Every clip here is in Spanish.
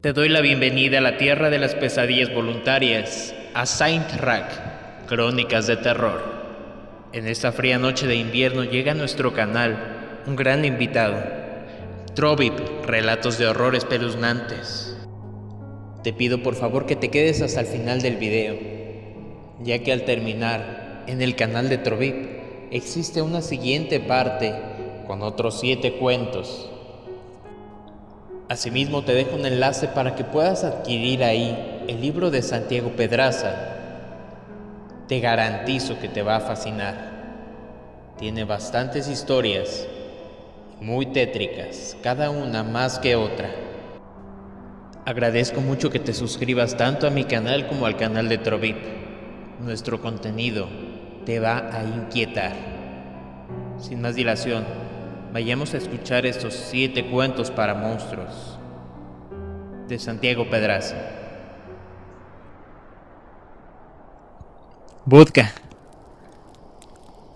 Te doy la bienvenida a la tierra de las pesadillas voluntarias, a Saint Rack, Crónicas de Terror. En esta fría noche de invierno llega a nuestro canal un gran invitado, Trovip, Relatos de Horror Espeluznantes. Te pido por favor que te quedes hasta el final del video, ya que al terminar, en el canal de Trovip existe una siguiente parte con otros siete cuentos Asimismo te dejo un enlace para que puedas adquirir ahí el libro de Santiago Pedraza. Te garantizo que te va a fascinar. Tiene bastantes historias, muy tétricas, cada una más que otra. Agradezco mucho que te suscribas tanto a mi canal como al canal de Trovip. Nuestro contenido te va a inquietar. Sin más dilación, Vayamos a escuchar estos siete cuentos para monstruos de Santiago Pedraza. Budka.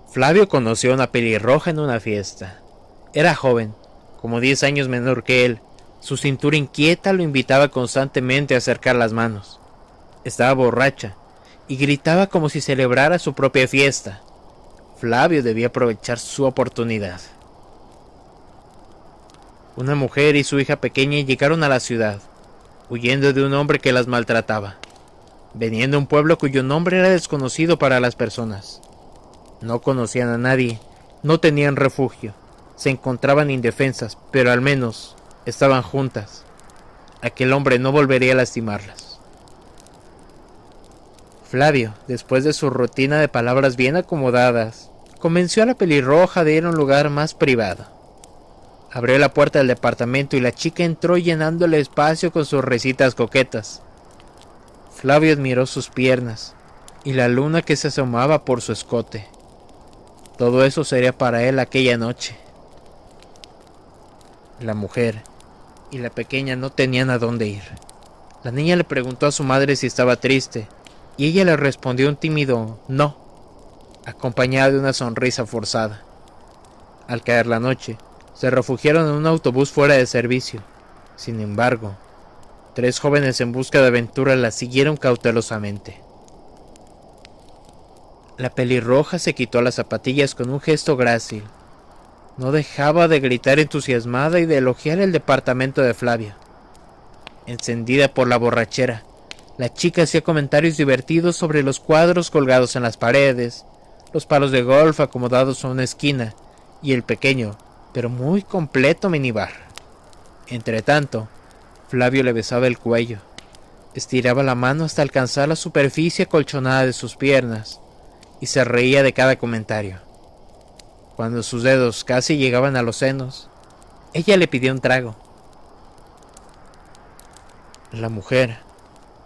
Flavio conoció a una pelirroja en una fiesta. Era joven, como 10 años menor que él. Su cintura inquieta lo invitaba constantemente a acercar las manos. Estaba borracha y gritaba como si celebrara su propia fiesta. Flavio debía aprovechar su oportunidad. Una mujer y su hija pequeña llegaron a la ciudad, huyendo de un hombre que las maltrataba, veniendo a un pueblo cuyo nombre era desconocido para las personas. No conocían a nadie, no tenían refugio, se encontraban indefensas, pero al menos estaban juntas. Aquel hombre no volvería a lastimarlas. Flavio, después de su rutina de palabras bien acomodadas, convenció a la pelirroja de ir a un lugar más privado Abrió la puerta del departamento y la chica entró llenando el espacio con sus risitas coquetas. Flavio admiró sus piernas y la luna que se asomaba por su escote. Todo eso sería para él aquella noche. La mujer y la pequeña no tenían a dónde ir. La niña le preguntó a su madre si estaba triste y ella le respondió un tímido no, acompañada de una sonrisa forzada. Al caer la noche, se refugiaron en un autobús fuera de servicio. Sin embargo, tres jóvenes en busca de aventura la siguieron cautelosamente. La pelirroja se quitó las zapatillas con un gesto grácil. No dejaba de gritar entusiasmada y de elogiar el departamento de Flavia. Encendida por la borrachera, la chica hacía comentarios divertidos sobre los cuadros colgados en las paredes, los palos de golf acomodados a una esquina, y el pequeño, pero muy completo minibar. Entretanto, Flavio le besaba el cuello, estiraba la mano hasta alcanzar la superficie acolchonada de sus piernas y se reía de cada comentario. Cuando sus dedos casi llegaban a los senos, ella le pidió un trago. La mujer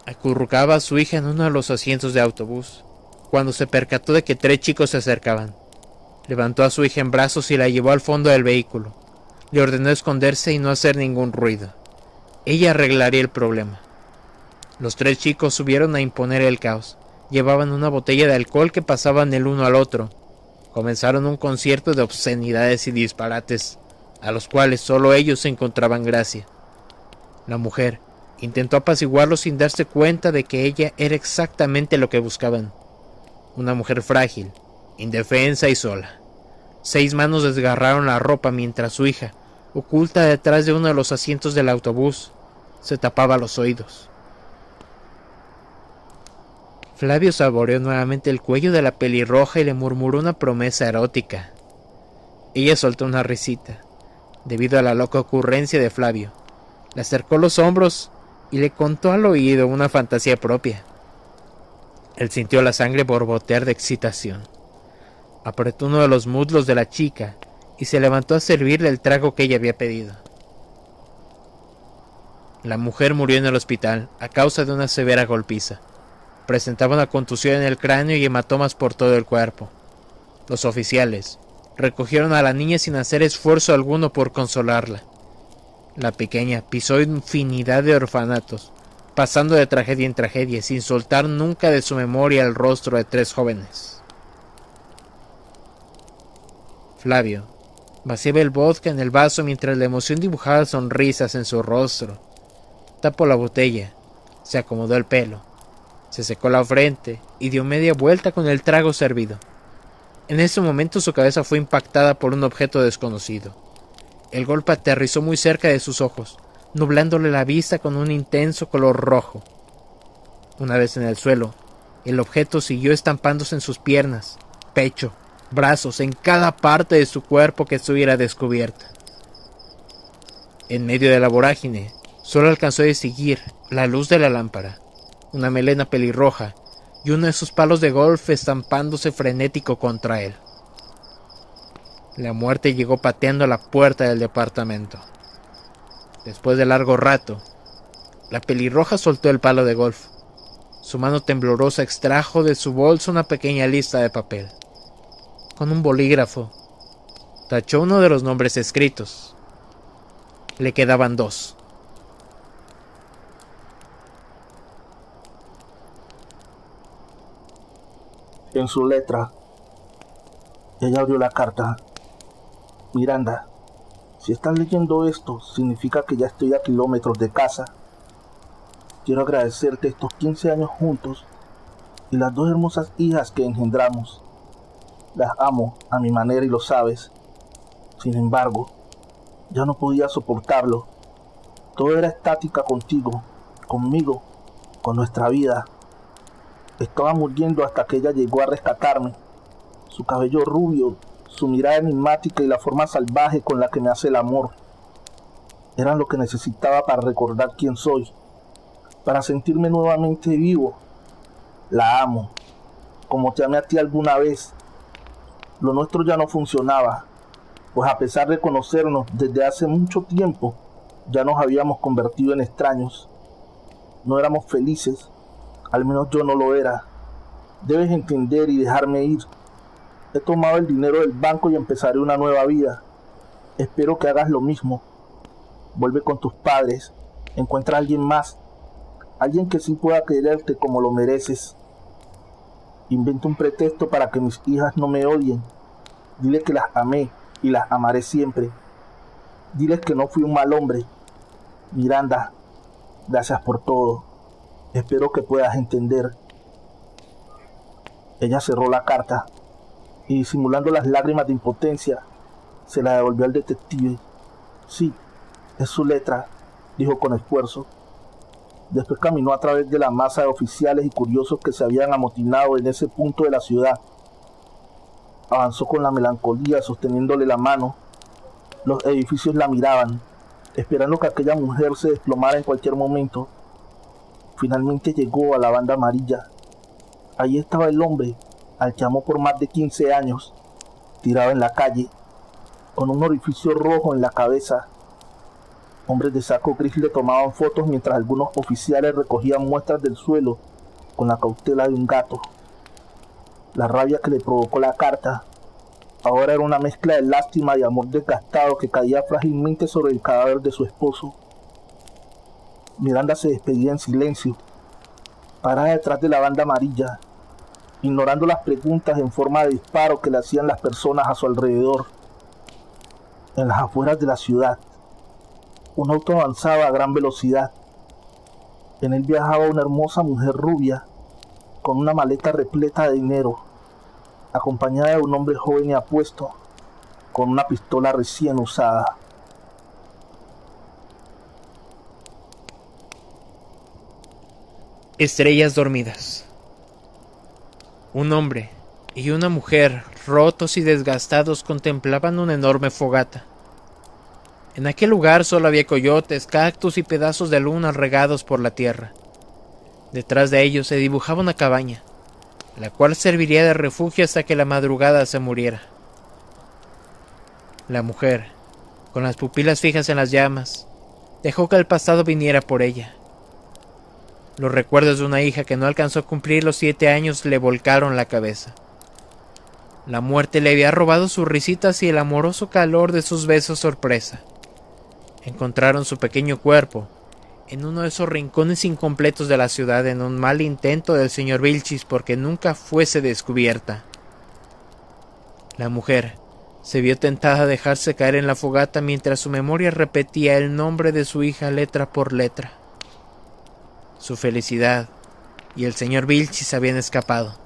acurrucaba a su hija en uno de los asientos de autobús, cuando se percató de que tres chicos se acercaban. Levantó a su hija en brazos y la llevó al fondo del vehículo. Le ordenó esconderse y no hacer ningún ruido. Ella arreglaría el problema. Los tres chicos subieron a imponer el caos. Llevaban una botella de alcohol que pasaban el uno al otro. Comenzaron un concierto de obscenidades y disparates, a los cuales solo ellos encontraban gracia. La mujer intentó apaciguarlo sin darse cuenta de que ella era exactamente lo que buscaban. Una mujer frágil, indefensa y sola. Seis manos desgarraron la ropa mientras su hija, oculta detrás de uno de los asientos del autobús, se tapaba los oídos. Flavio saboreó nuevamente el cuello de la pelirroja y le murmuró una promesa erótica. Ella soltó una risita, debido a la loca ocurrencia de Flavio. Le acercó los hombros y le contó al oído una fantasía propia. Él sintió la sangre borbotear de excitación apretó uno de los muslos de la chica y se levantó a servirle el trago que ella había pedido. La mujer murió en el hospital a causa de una severa golpiza. Presentaba una contusión en el cráneo y hematomas por todo el cuerpo. Los oficiales recogieron a la niña sin hacer esfuerzo alguno por consolarla. La pequeña pisó infinidad de orfanatos, pasando de tragedia en tragedia sin soltar nunca de su memoria el rostro de tres jóvenes. Flavio vaciaba el vodka en el vaso mientras la emoción dibujaba sonrisas en su rostro. Tapó la botella, se acomodó el pelo, se secó la frente y dio media vuelta con el trago servido. En ese momento su cabeza fue impactada por un objeto desconocido. El golpe aterrizó muy cerca de sus ojos, nublándole la vista con un intenso color rojo. Una vez en el suelo, el objeto siguió estampándose en sus piernas, pecho, brazos, en cada parte de su cuerpo que estuviera descubierta. En medio de la vorágine, solo alcanzó a distinguir la luz de la lámpara, una melena pelirroja y uno de sus palos de golf estampándose frenético contra él. La muerte llegó pateando la puerta del departamento. Después de largo rato, la pelirroja soltó el palo de golf. Su mano temblorosa extrajo de su bolsa una pequeña lista de papel. Con un bolígrafo, tachó uno de los nombres escritos. Le quedaban dos. En su letra, ella abrió la carta. Miranda, si estás leyendo esto, significa que ya estoy a kilómetros de casa. Quiero agradecerte estos 15 años juntos y las dos hermosas hijas que engendramos. Las amo a mi manera y lo sabes. Sin embargo, ya no podía soportarlo. Todo era estática contigo, conmigo, con nuestra vida. Estaba muriendo hasta que ella llegó a rescatarme. Su cabello rubio, su mirada enigmática y la forma salvaje con la que me hace el amor. Eran lo que necesitaba para recordar quién soy, para sentirme nuevamente vivo. La amo, como te amé a ti alguna vez. Lo nuestro ya no funcionaba, pues a pesar de conocernos desde hace mucho tiempo, ya nos habíamos convertido en extraños. No éramos felices, al menos yo no lo era. Debes entender y dejarme ir. He tomado el dinero del banco y empezaré una nueva vida. Espero que hagas lo mismo. Vuelve con tus padres. Encuentra a alguien más. Alguien que sí pueda quererte como lo mereces. Inventa un pretexto para que mis hijas no me odien. Dile que las amé y las amaré siempre. Diles que no fui un mal hombre. Miranda, gracias por todo. Espero que puedas entender. Ella cerró la carta y simulando las lágrimas de impotencia, se la devolvió al detective. Sí, es su letra, dijo con esfuerzo. Después caminó a través de la masa de oficiales y curiosos que se habían amotinado en ese punto de la ciudad. Avanzó con la melancolía, sosteniéndole la mano. Los edificios la miraban, esperando que aquella mujer se desplomara en cualquier momento. Finalmente llegó a la banda amarilla. Allí estaba el hombre, al amó por más de 15 años, tirado en la calle, con un orificio rojo en la cabeza. Hombres de saco gris le tomaban fotos mientras algunos oficiales recogían muestras del suelo con la cautela de un gato. La rabia que le provocó la carta ahora era una mezcla de lástima y amor desgastado que caía frágilmente sobre el cadáver de su esposo. Miranda se despedía en silencio, parada detrás de la banda amarilla, ignorando las preguntas en forma de disparo que le hacían las personas a su alrededor. En las afueras de la ciudad, un auto avanzaba a gran velocidad. En él viajaba una hermosa mujer rubia, con una maleta repleta de dinero, acompañada de un hombre joven y apuesto, con una pistola recién usada. Estrellas dormidas. Un hombre y una mujer, rotos y desgastados, contemplaban una enorme fogata. En aquel lugar solo había coyotes, cactus y pedazos de luna regados por la tierra. Detrás de ellos se dibujaba una cabaña, la cual serviría de refugio hasta que la madrugada se muriera. La mujer, con las pupilas fijas en las llamas, dejó que el pasado viniera por ella los recuerdos de una hija que no alcanzó a cumplir los siete años le volcaron la cabeza. La muerte le había robado sus risitas y el amoroso calor de sus besos sorpresa. Encontraron su pequeño cuerpo en uno de esos rincones incompletos de la ciudad en un mal intento del señor Vilchis porque nunca fuese descubierta. La mujer se vio tentada a dejarse caer en la fogata mientras su memoria repetía el nombre de su hija letra por letra. Su felicidad y el señor Vilchis habían escapado,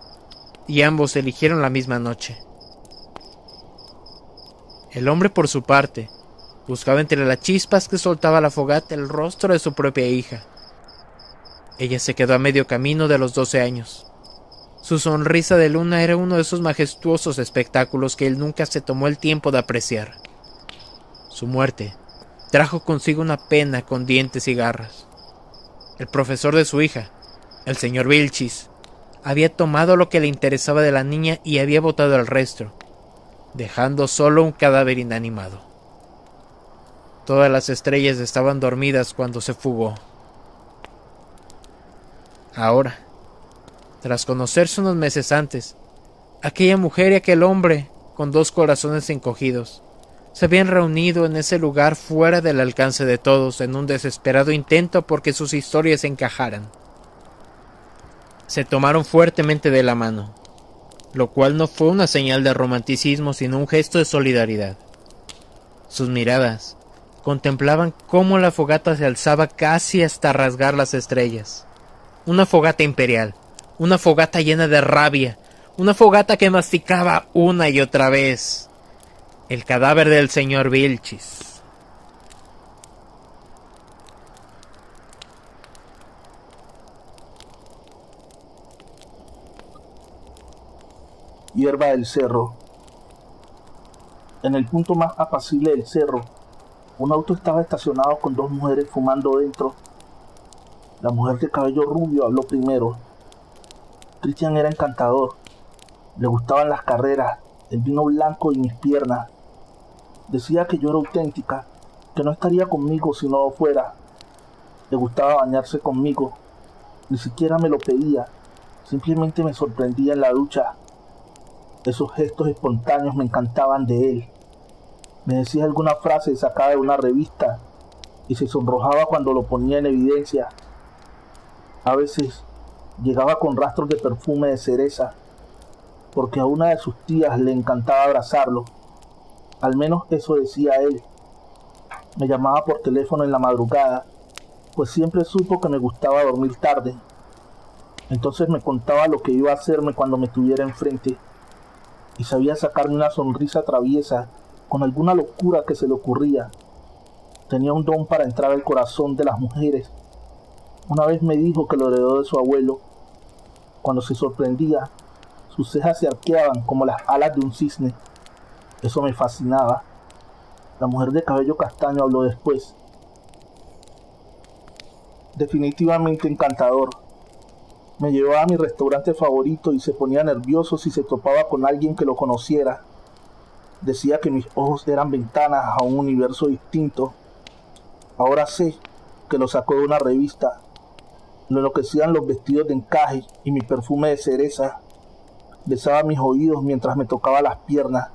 y ambos eligieron la misma noche. El hombre, por su parte, buscaba entre las chispas que soltaba la fogata el rostro de su propia hija. Ella se quedó a medio camino de los doce años. Su sonrisa de luna era uno de esos majestuosos espectáculos que él nunca se tomó el tiempo de apreciar. Su muerte trajo consigo una pena con dientes y garras. El profesor de su hija, el señor Vilchis, había tomado lo que le interesaba de la niña y había botado el resto, dejando solo un cadáver inanimado. Todas las estrellas estaban dormidas cuando se fugó. Ahora, tras conocerse unos meses antes, aquella mujer y aquel hombre, con dos corazones encogidos, se habían reunido en ese lugar fuera del alcance de todos en un desesperado intento porque sus historias encajaran. Se tomaron fuertemente de la mano, lo cual no fue una señal de romanticismo sino un gesto de solidaridad. Sus miradas contemplaban cómo la fogata se alzaba casi hasta rasgar las estrellas. Una fogata imperial, una fogata llena de rabia, una fogata que masticaba una y otra vez el cadáver del señor Vilchis. Hierba del cerro. En el punto más apacible del cerro, un auto estaba estacionado con dos mujeres fumando dentro. La mujer de cabello rubio habló primero Cristian era encantador. Le gustaban las carreras, el vino blanco y mis piernas. Decía que yo era auténtica, que no estaría conmigo si no fuera. Le gustaba bañarse conmigo. Ni siquiera me lo pedía, simplemente me sorprendía en la ducha. Esos gestos espontáneos me encantaban de él. Me decía alguna frase sacada de una revista y se sonrojaba cuando lo ponía en evidencia. A veces llegaba con rastros de perfume de cereza, porque a una de sus tías le encantaba abrazarlo. Al menos eso decía él. Me llamaba por teléfono en la madrugada, pues siempre supo que me gustaba dormir tarde. Entonces me contaba lo que iba a hacerme cuando me tuviera enfrente, y sabía sacarme una sonrisa traviesa con alguna locura que se le ocurría. Tenía un don para entrar al corazón de las mujeres. Una vez me dijo que lo heredó de su abuelo cuando se sorprendía, sus cejas se arqueaban como las alas de un cisne. Eso me fascinaba. La mujer de cabello castaño habló después. Definitivamente encantador. Me llevaba a mi restaurante favorito y se ponía nervioso si se topaba con alguien que lo conociera. Decía que mis ojos eran ventanas a un universo distinto. Ahora sé que lo sacó de una revista lo enloquecían los vestidos de encaje y mi perfume de cereza. Besaba mis oídos mientras me tocaba las piernas.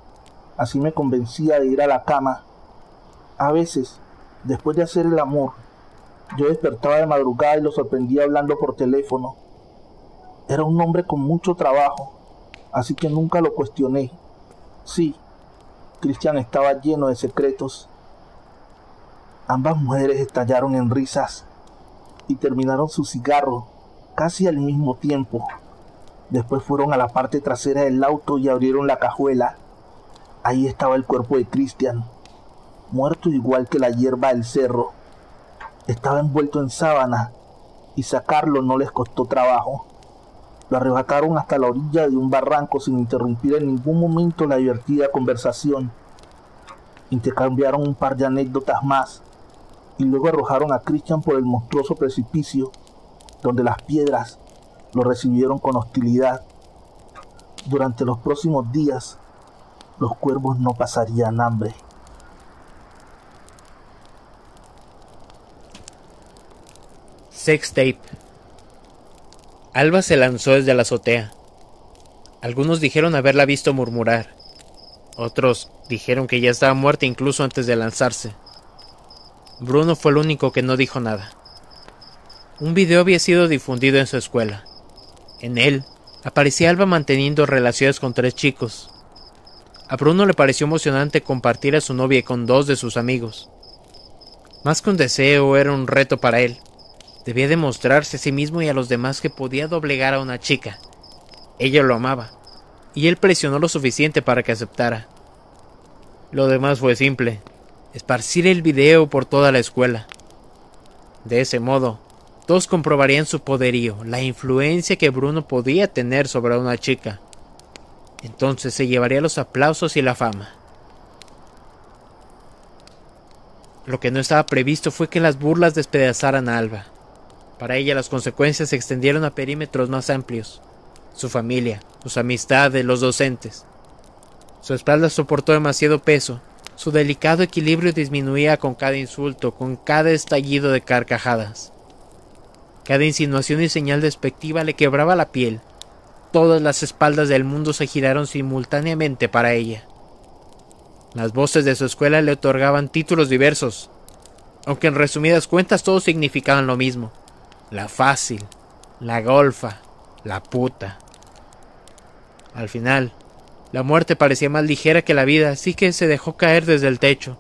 Así me convencía de ir a la cama. A veces, después de hacer el amor, yo despertaba de madrugada y lo sorprendía hablando por teléfono. Era un hombre con mucho trabajo, así que nunca lo cuestioné. Sí, Cristian estaba lleno de secretos. Ambas mujeres estallaron en risas y terminaron su cigarro casi al mismo tiempo. Después fueron a la parte trasera del auto y abrieron la cajuela. Ahí estaba el cuerpo de Christian, muerto igual que la hierba del cerro. Estaba envuelto en sábana y sacarlo no les costó trabajo. Lo arrebataron hasta la orilla de un barranco sin interrumpir en ningún momento la divertida conversación. Intercambiaron un par de anécdotas más y luego arrojaron a Christian por el monstruoso precipicio, donde las piedras lo recibieron con hostilidad. Durante los próximos días, los cuervos no pasarían hambre. Sex tape. Alba se lanzó desde la azotea. Algunos dijeron haberla visto murmurar. Otros dijeron que ya estaba muerta incluso antes de lanzarse. Bruno fue el único que no dijo nada. Un video había sido difundido en su escuela. En él aparecía Alba manteniendo relaciones con tres chicos. A Bruno le pareció emocionante compartir a su novia con dos de sus amigos. Más que un deseo, era un reto para él. Debía demostrarse a sí mismo y a los demás que podía doblegar a una chica. Ella lo amaba, y él presionó lo suficiente para que aceptara. Lo demás fue simple, esparcir el video por toda la escuela. De ese modo, todos comprobarían su poderío, la influencia que Bruno podía tener sobre una chica. Entonces se llevaría los aplausos y la fama. Lo que no estaba previsto fue que las burlas despedazaran a Alba. Para ella las consecuencias se extendieron a perímetros más amplios. Su familia, sus amistades, los docentes. Su espalda soportó demasiado peso. Su delicado equilibrio disminuía con cada insulto, con cada estallido de carcajadas. Cada insinuación y señal despectiva le quebraba la piel. Todas las espaldas del mundo se giraron simultáneamente para ella. Las voces de su escuela le otorgaban títulos diversos, aunque en resumidas cuentas todos significaban lo mismo. La fácil, la golfa, la puta. Al final, la muerte parecía más ligera que la vida, así que se dejó caer desde el techo.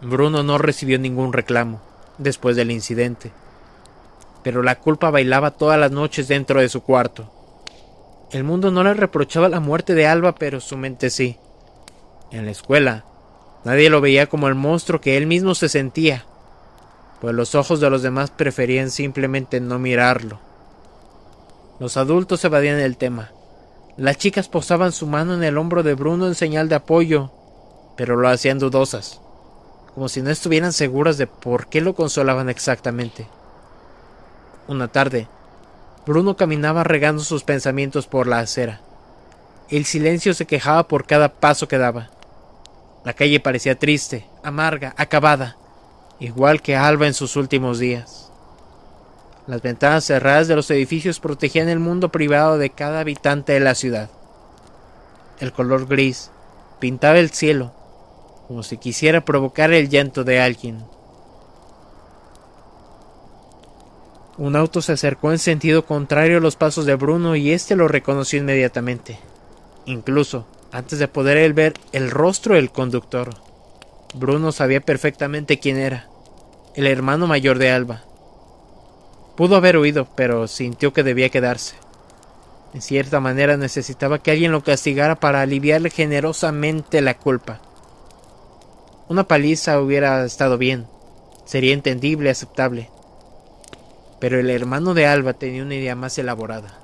Bruno no recibió ningún reclamo después del incidente, pero la culpa bailaba todas las noches dentro de su cuarto. El mundo no le reprochaba la muerte de Alba, pero su mente sí. En la escuela, nadie lo veía como el monstruo que él mismo se sentía, pues los ojos de los demás preferían simplemente no mirarlo. Los adultos evadían el tema. Las chicas posaban su mano en el hombro de Bruno en señal de apoyo, pero lo hacían dudosas, como si no estuvieran seguras de por qué lo consolaban exactamente. Una tarde, Bruno caminaba regando sus pensamientos por la acera. El silencio se quejaba por cada paso que daba. La calle parecía triste, amarga, acabada, igual que Alba en sus últimos días. Las ventanas cerradas de los edificios protegían el mundo privado de cada habitante de la ciudad. El color gris pintaba el cielo, como si quisiera provocar el llanto de alguien. Un auto se acercó en sentido contrario a los pasos de Bruno y éste lo reconoció inmediatamente. Incluso, antes de poder él ver el rostro del conductor, Bruno sabía perfectamente quién era, el hermano mayor de Alba. Pudo haber huido, pero sintió que debía quedarse. En cierta manera necesitaba que alguien lo castigara para aliviarle generosamente la culpa. Una paliza hubiera estado bien, sería entendible aceptable pero el hermano de Alba tenía una idea más elaborada.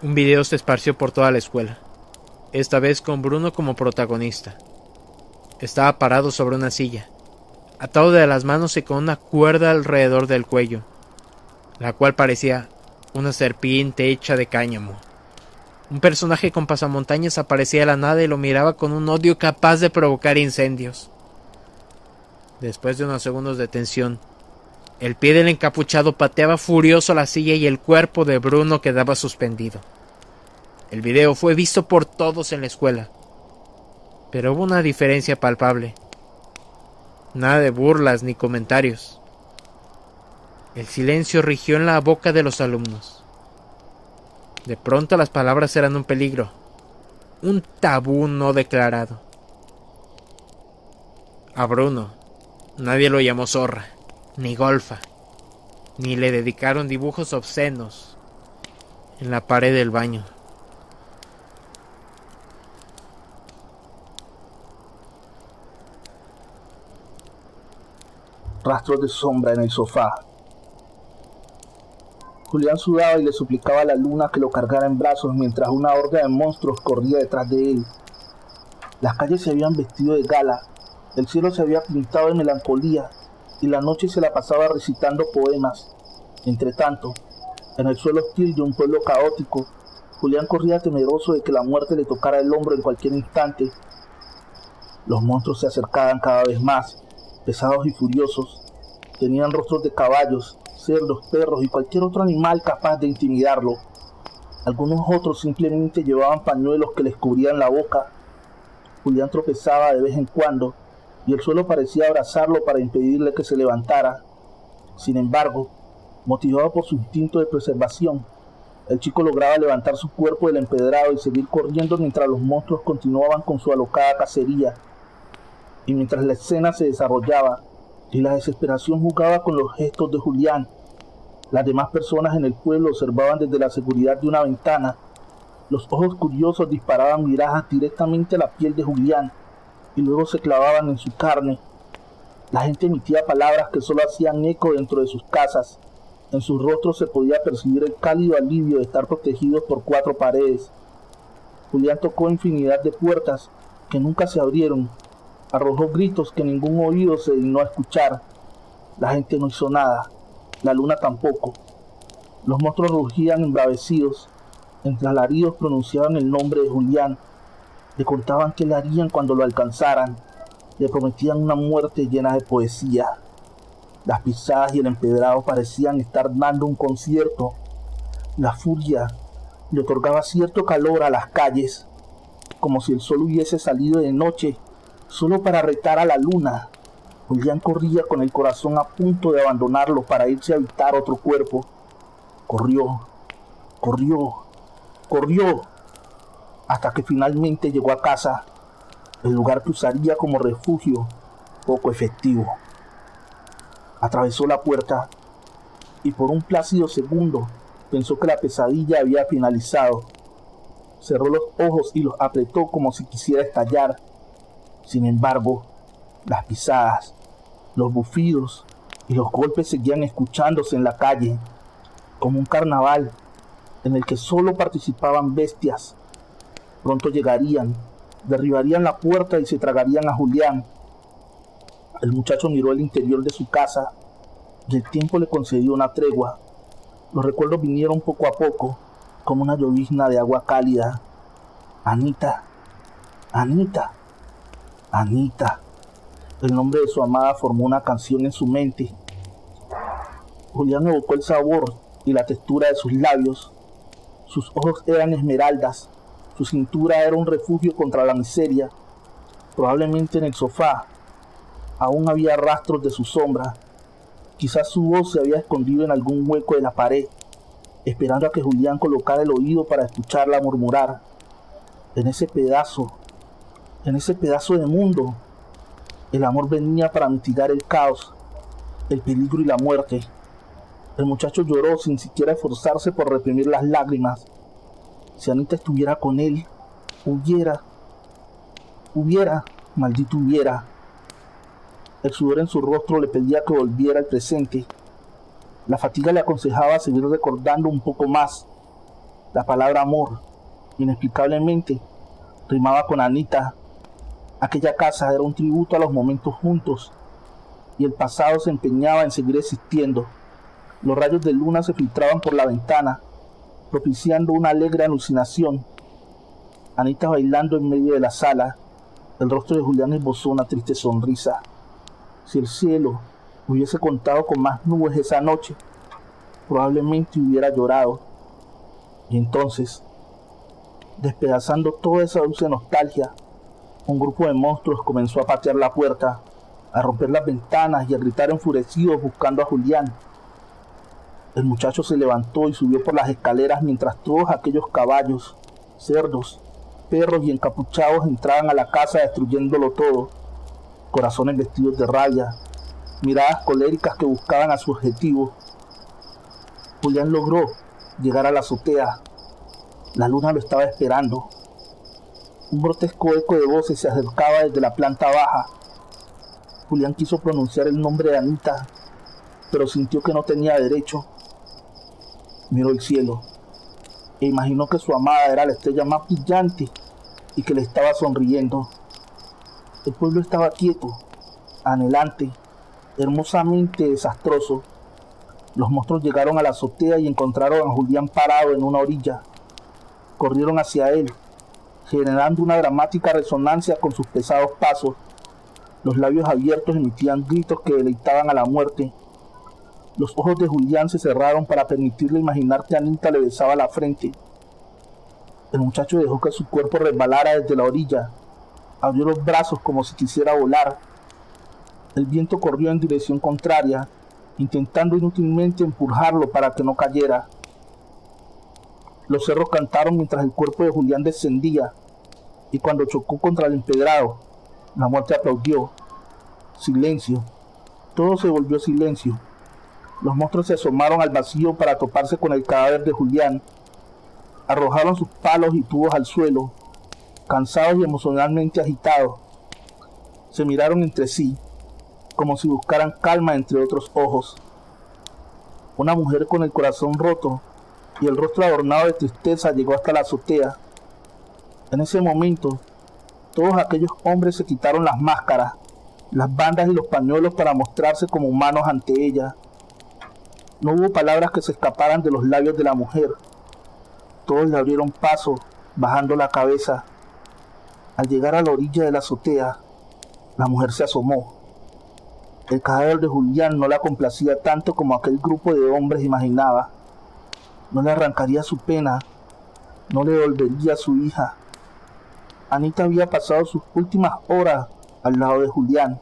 Un video se esparció por toda la escuela, esta vez con Bruno como protagonista. Estaba parado sobre una silla, atado de las manos y con una cuerda alrededor del cuello, la cual parecía una serpiente hecha de cáñamo. Un personaje con pasamontañas aparecía de la nada y lo miraba con un odio capaz de provocar incendios. Después de unos segundos de tensión, el pie del encapuchado pateaba furioso la silla y el cuerpo de Bruno quedaba suspendido. El video fue visto por todos en la escuela, pero hubo una diferencia palpable. Nada de burlas ni comentarios. El silencio rigió en la boca de los alumnos. De pronto las palabras eran un peligro, un tabú no declarado. A Bruno, Nadie lo llamó zorra, ni golfa, ni le dedicaron dibujos obscenos en la pared del baño. Rastros de sombra en el sofá. Julián sudaba y le suplicaba a la luna que lo cargara en brazos mientras una horda de monstruos corría detrás de él. Las calles se habían vestido de gala el cielo se había pintado de melancolía y la noche se la pasaba recitando poemas. Entre tanto, en el suelo hostil de un pueblo caótico, Julián corría temeroso de que la muerte le tocara el hombro en cualquier instante. Los monstruos se acercaban cada vez más, pesados y furiosos. Tenían rostros de caballos, cerdos, perros y cualquier otro animal capaz de intimidarlo. Algunos otros simplemente llevaban pañuelos que les cubrían la boca. Julián tropezaba de vez en cuando y el suelo parecía abrazarlo para impedirle que se levantara. Sin embargo, Motivado por su instinto de preservación, el chico lograba levantar su cuerpo del empedrado y seguir corriendo mientras los monstruos continuaban con su alocada cacería. Y mientras la escena se desarrollaba y la desesperación jugaba con los gestos de Julián, las demás personas en el pueblo observaban desde la seguridad de una ventana. Los ojos curiosos disparaban miradas directamente a la piel de Julián y luego se clavaban en su carne. La gente emitía palabras que solo hacían eco dentro de sus casas en sus rostros se podía percibir el cálido alivio de estar protegidos por cuatro paredes. Julián tocó infinidad de puertas que nunca se abrieron, arrojó gritos que ningún oído se dignó a escuchar. La gente no hizo nada, la luna tampoco. Los monstruos rugían embravecidos, entre alaridos pronunciaban el nombre de Julián, le contaban qué le harían cuando lo alcanzaran, le prometían una muerte llena de poesía. Las pisadas y el empedrado parecían estar dando un concierto. La furia le otorgaba cierto calor a las calles, como si el sol hubiese salido de noche solo para retar a la luna. Julián corría con el corazón a punto de abandonarlo para irse a habitar otro cuerpo. Corrió, corrió, corrió, hasta que finalmente llegó a casa, el lugar que usaría como refugio poco efectivo atravesó la puerta y por un plácido segundo pensó que la pesadilla había finalizado. Cerró los ojos y los apretó como si quisiera estallar. Sin embargo, las pisadas, los bufidos y los golpes seguían escuchándose en la calle, como un carnaval en el que solo participaban bestias. Pronto llegarían, derribarían la puerta y se tragarían a Julián, el muchacho miró el interior de su casa y el tiempo le concedió una tregua. Los recuerdos vinieron poco a poco, como una llovizna de agua cálida. Anita, Anita, Anita. El nombre de su amada formó una canción en su mente. Julián evocó el sabor y la textura de sus labios. Sus ojos eran esmeraldas, su cintura era un refugio contra la miseria. Probablemente en el sofá, Aún había rastros de su sombra. Quizás su voz se había escondido en algún hueco de la pared, esperando a que Julián colocara el oído para escucharla murmurar. En ese pedazo, en ese pedazo de mundo, el amor venía para mitigar el caos, el peligro y la muerte. El muchacho lloró sin siquiera esforzarse por reprimir las lágrimas. Si Anita estuviera con él, hubiera, hubiera, maldito hubiera, el sudor en su rostro le pedía que volviera al presente. La fatiga le aconsejaba seguir recordando un poco más. La palabra amor, inexplicablemente, rimaba con Anita. Aquella casa era un tributo a los momentos juntos y el pasado se empeñaba en seguir existiendo. Los rayos de luna se filtraban por la ventana, propiciando una alegre alucinación. Anita bailando en medio de la sala, el rostro de Julián esbozó una triste sonrisa si el cielo hubiese contado con más nubes esa noche, probablemente hubiera llorado. Y entonces, despedazando toda esa dulce nostalgia, un grupo de monstruos comenzó a patear la puerta, a romper las ventanas y a gritar enfurecidos buscando a Julián. El muchacho se levantó y subió por las escaleras mientras todos aquellos caballos, cerdos, perros y encapuchados entraban a la casa destruyéndolo todo corazones vestidos de raya, miradas coléricas que buscaban a su objetivo. Julián logró llegar a la azotea. La luna lo estaba esperando. Un grotesco eco de voces se acercaba desde la planta baja. Julián quiso pronunciar el nombre de Anita, pero sintió que no tenía derecho. Miró el cielo e imaginó que su amada era la estrella más brillante y que le estaba sonriendo. El pueblo estaba quieto, anhelante, hermosamente desastroso. Los monstruos llegaron a la azotea y encontraron a Julián parado en una orilla. Corrieron hacia él, generando una dramática resonancia con sus pesados pasos. Los labios abiertos emitían gritos que deleitaban a la muerte. Los ojos de Julián se cerraron para permitirle imaginar que Anita le besaba la frente. El muchacho dejó que su cuerpo resbalara desde la orilla, abrió los brazos como si quisiera volar. El viento corrió en dirección contraria intentando inútilmente empujarlo para que no cayera. Los cerros cantaron mientras el cuerpo de Julián descendía y cuando chocó contra el empedrado, la muerte aplaudió. Silencio. Todo se volvió silencio. Los monstruos se asomaron al vacío para toparse con el cadáver de Julián. Arrojaron sus palos y tubos al suelo, cansados y emocionalmente agitados. Se miraron entre sí, como si buscaran calma entre otros ojos. Una mujer con el corazón roto y el rostro adornado de tristeza llegó hasta la azotea. En ese momento, todos aquellos hombres se quitaron las máscaras, las bandas y los pañuelos para mostrarse como humanos ante ella. No hubo palabras que se escaparan de los labios de la mujer. Todos le abrieron paso, bajando la cabeza. Al llegar a la orilla de la azotea, la mujer se asomó. El cadáver de Julián no la complacía tanto como aquel grupo de hombres imaginaba. No le arrancaría su pena, no le devolvería a su hija. Anita había pasado sus últimas horas al lado de Julián,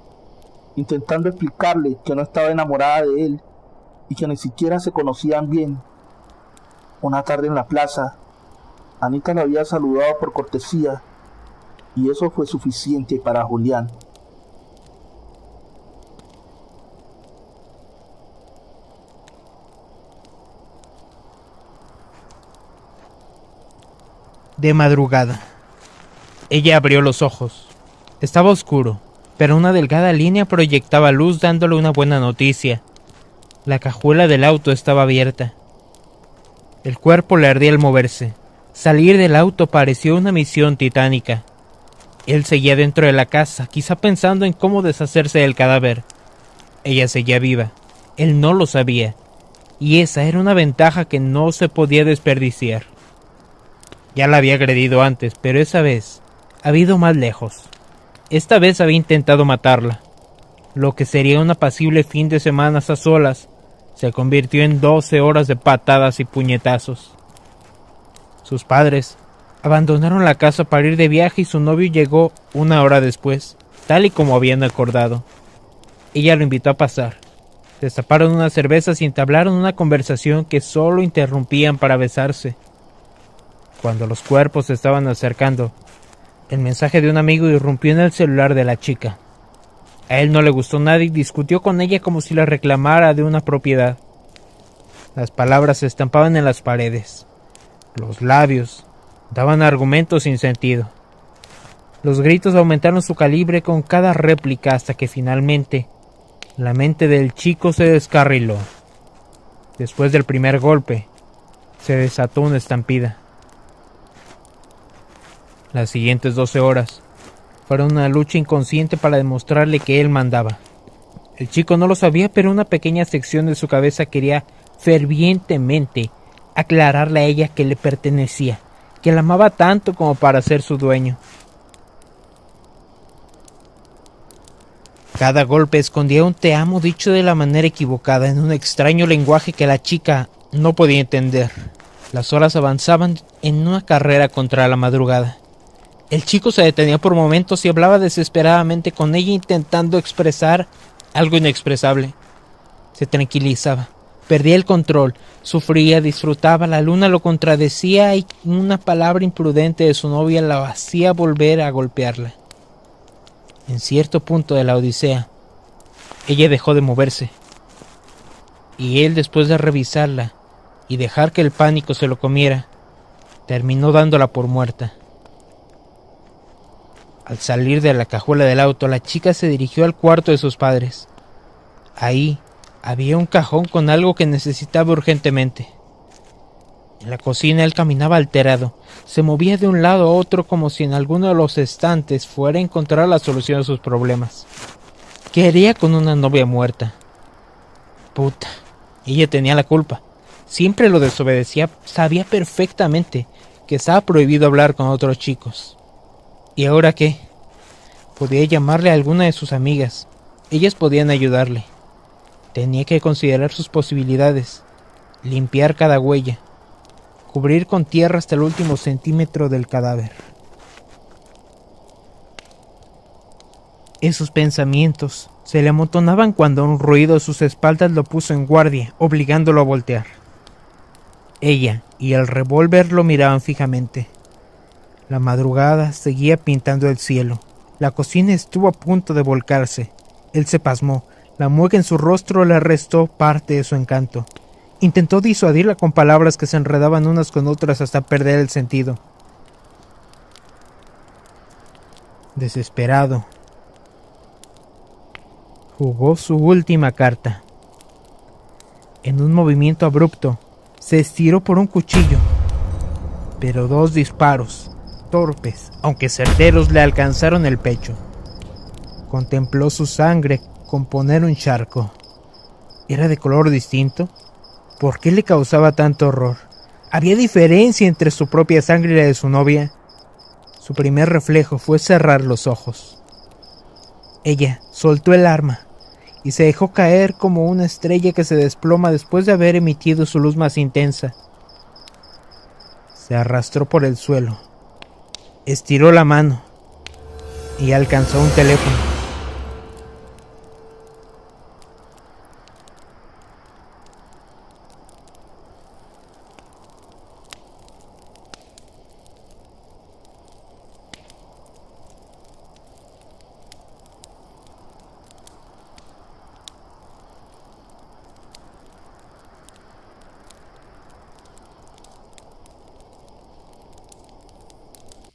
intentando explicarle que no estaba enamorada de él que ni siquiera se conocían bien. Una tarde en la plaza, Anita le había saludado por cortesía y eso fue suficiente para Julián. De madrugada. Ella abrió los ojos. Estaba oscuro, pero una delgada línea proyectaba luz dándole una buena noticia. La cajuela del auto estaba abierta. El cuerpo le ardía al moverse. Salir del auto pareció una misión titánica. Él seguía dentro de la casa, quizá pensando en cómo deshacerse del cadáver. Ella seguía viva. Él no lo sabía. Y esa era una ventaja que no se podía desperdiciar. Ya la había agredido antes, pero esa vez había ido más lejos. Esta vez había intentado matarla. Lo que sería un apacible fin de semana a solas se convirtió en doce horas de patadas y puñetazos. Sus padres abandonaron la casa para ir de viaje y su novio llegó una hora después, tal y como habían acordado. Ella lo invitó a pasar. Destaparon unas cervezas y entablaron una conversación que solo interrumpían para besarse. Cuando los cuerpos se estaban acercando, el mensaje de un amigo irrumpió en el celular de la chica. A él no le gustó nada y discutió con ella como si la reclamara de una propiedad. Las palabras se estampaban en las paredes. Los labios daban argumentos sin sentido. Los gritos aumentaron su calibre con cada réplica hasta que finalmente la mente del chico se descarriló. Después del primer golpe, se desató una estampida. Las siguientes doce horas fueron una lucha inconsciente para demostrarle que él mandaba. El chico no lo sabía, pero una pequeña sección de su cabeza quería fervientemente aclararle a ella que le pertenecía, que la amaba tanto como para ser su dueño. Cada golpe escondía un te amo dicho de la manera equivocada en un extraño lenguaje que la chica no podía entender. Las horas avanzaban en una carrera contra la madrugada. El chico se detenía por momentos y hablaba desesperadamente con ella intentando expresar algo inexpresable. Se tranquilizaba, perdía el control, sufría, disfrutaba, la luna lo contradecía y una palabra imprudente de su novia la hacía volver a golpearla. En cierto punto de la Odisea, ella dejó de moverse, y él después de revisarla y dejar que el pánico se lo comiera, terminó dándola por muerta. Al salir de la cajuela del auto, la chica se dirigió al cuarto de sus padres. Ahí había un cajón con algo que necesitaba urgentemente. En la cocina él caminaba alterado, se movía de un lado a otro como si en alguno de los estantes fuera a encontrar la solución a sus problemas. ¿Qué haría con una novia muerta? Puta, ella tenía la culpa. Siempre lo desobedecía, sabía perfectamente que estaba prohibido hablar con otros chicos. ¿Y ahora qué? Podía llamarle a alguna de sus amigas. Ellas podían ayudarle. Tenía que considerar sus posibilidades, limpiar cada huella, cubrir con tierra hasta el último centímetro del cadáver. Esos pensamientos se le amontonaban cuando un ruido a sus espaldas lo puso en guardia, obligándolo a voltear. Ella y el revólver lo miraban fijamente. La madrugada seguía pintando el cielo. La cocina estuvo a punto de volcarse. Él se pasmó. La mueca en su rostro le restó parte de su encanto. Intentó disuadirla con palabras que se enredaban unas con otras hasta perder el sentido. Desesperado, jugó su última carta. En un movimiento abrupto, se estiró por un cuchillo, pero dos disparos, torpes, aunque certeros, le alcanzaron el pecho. Contempló su sangre componer un charco. ¿Era de color distinto? ¿Por qué le causaba tanto horror? ¿Había diferencia entre su propia sangre y la de su novia? Su primer reflejo fue cerrar los ojos. Ella soltó el arma y se dejó caer como una estrella que se desploma después de haber emitido su luz más intensa. Se arrastró por el suelo, estiró la mano y alcanzó un teléfono.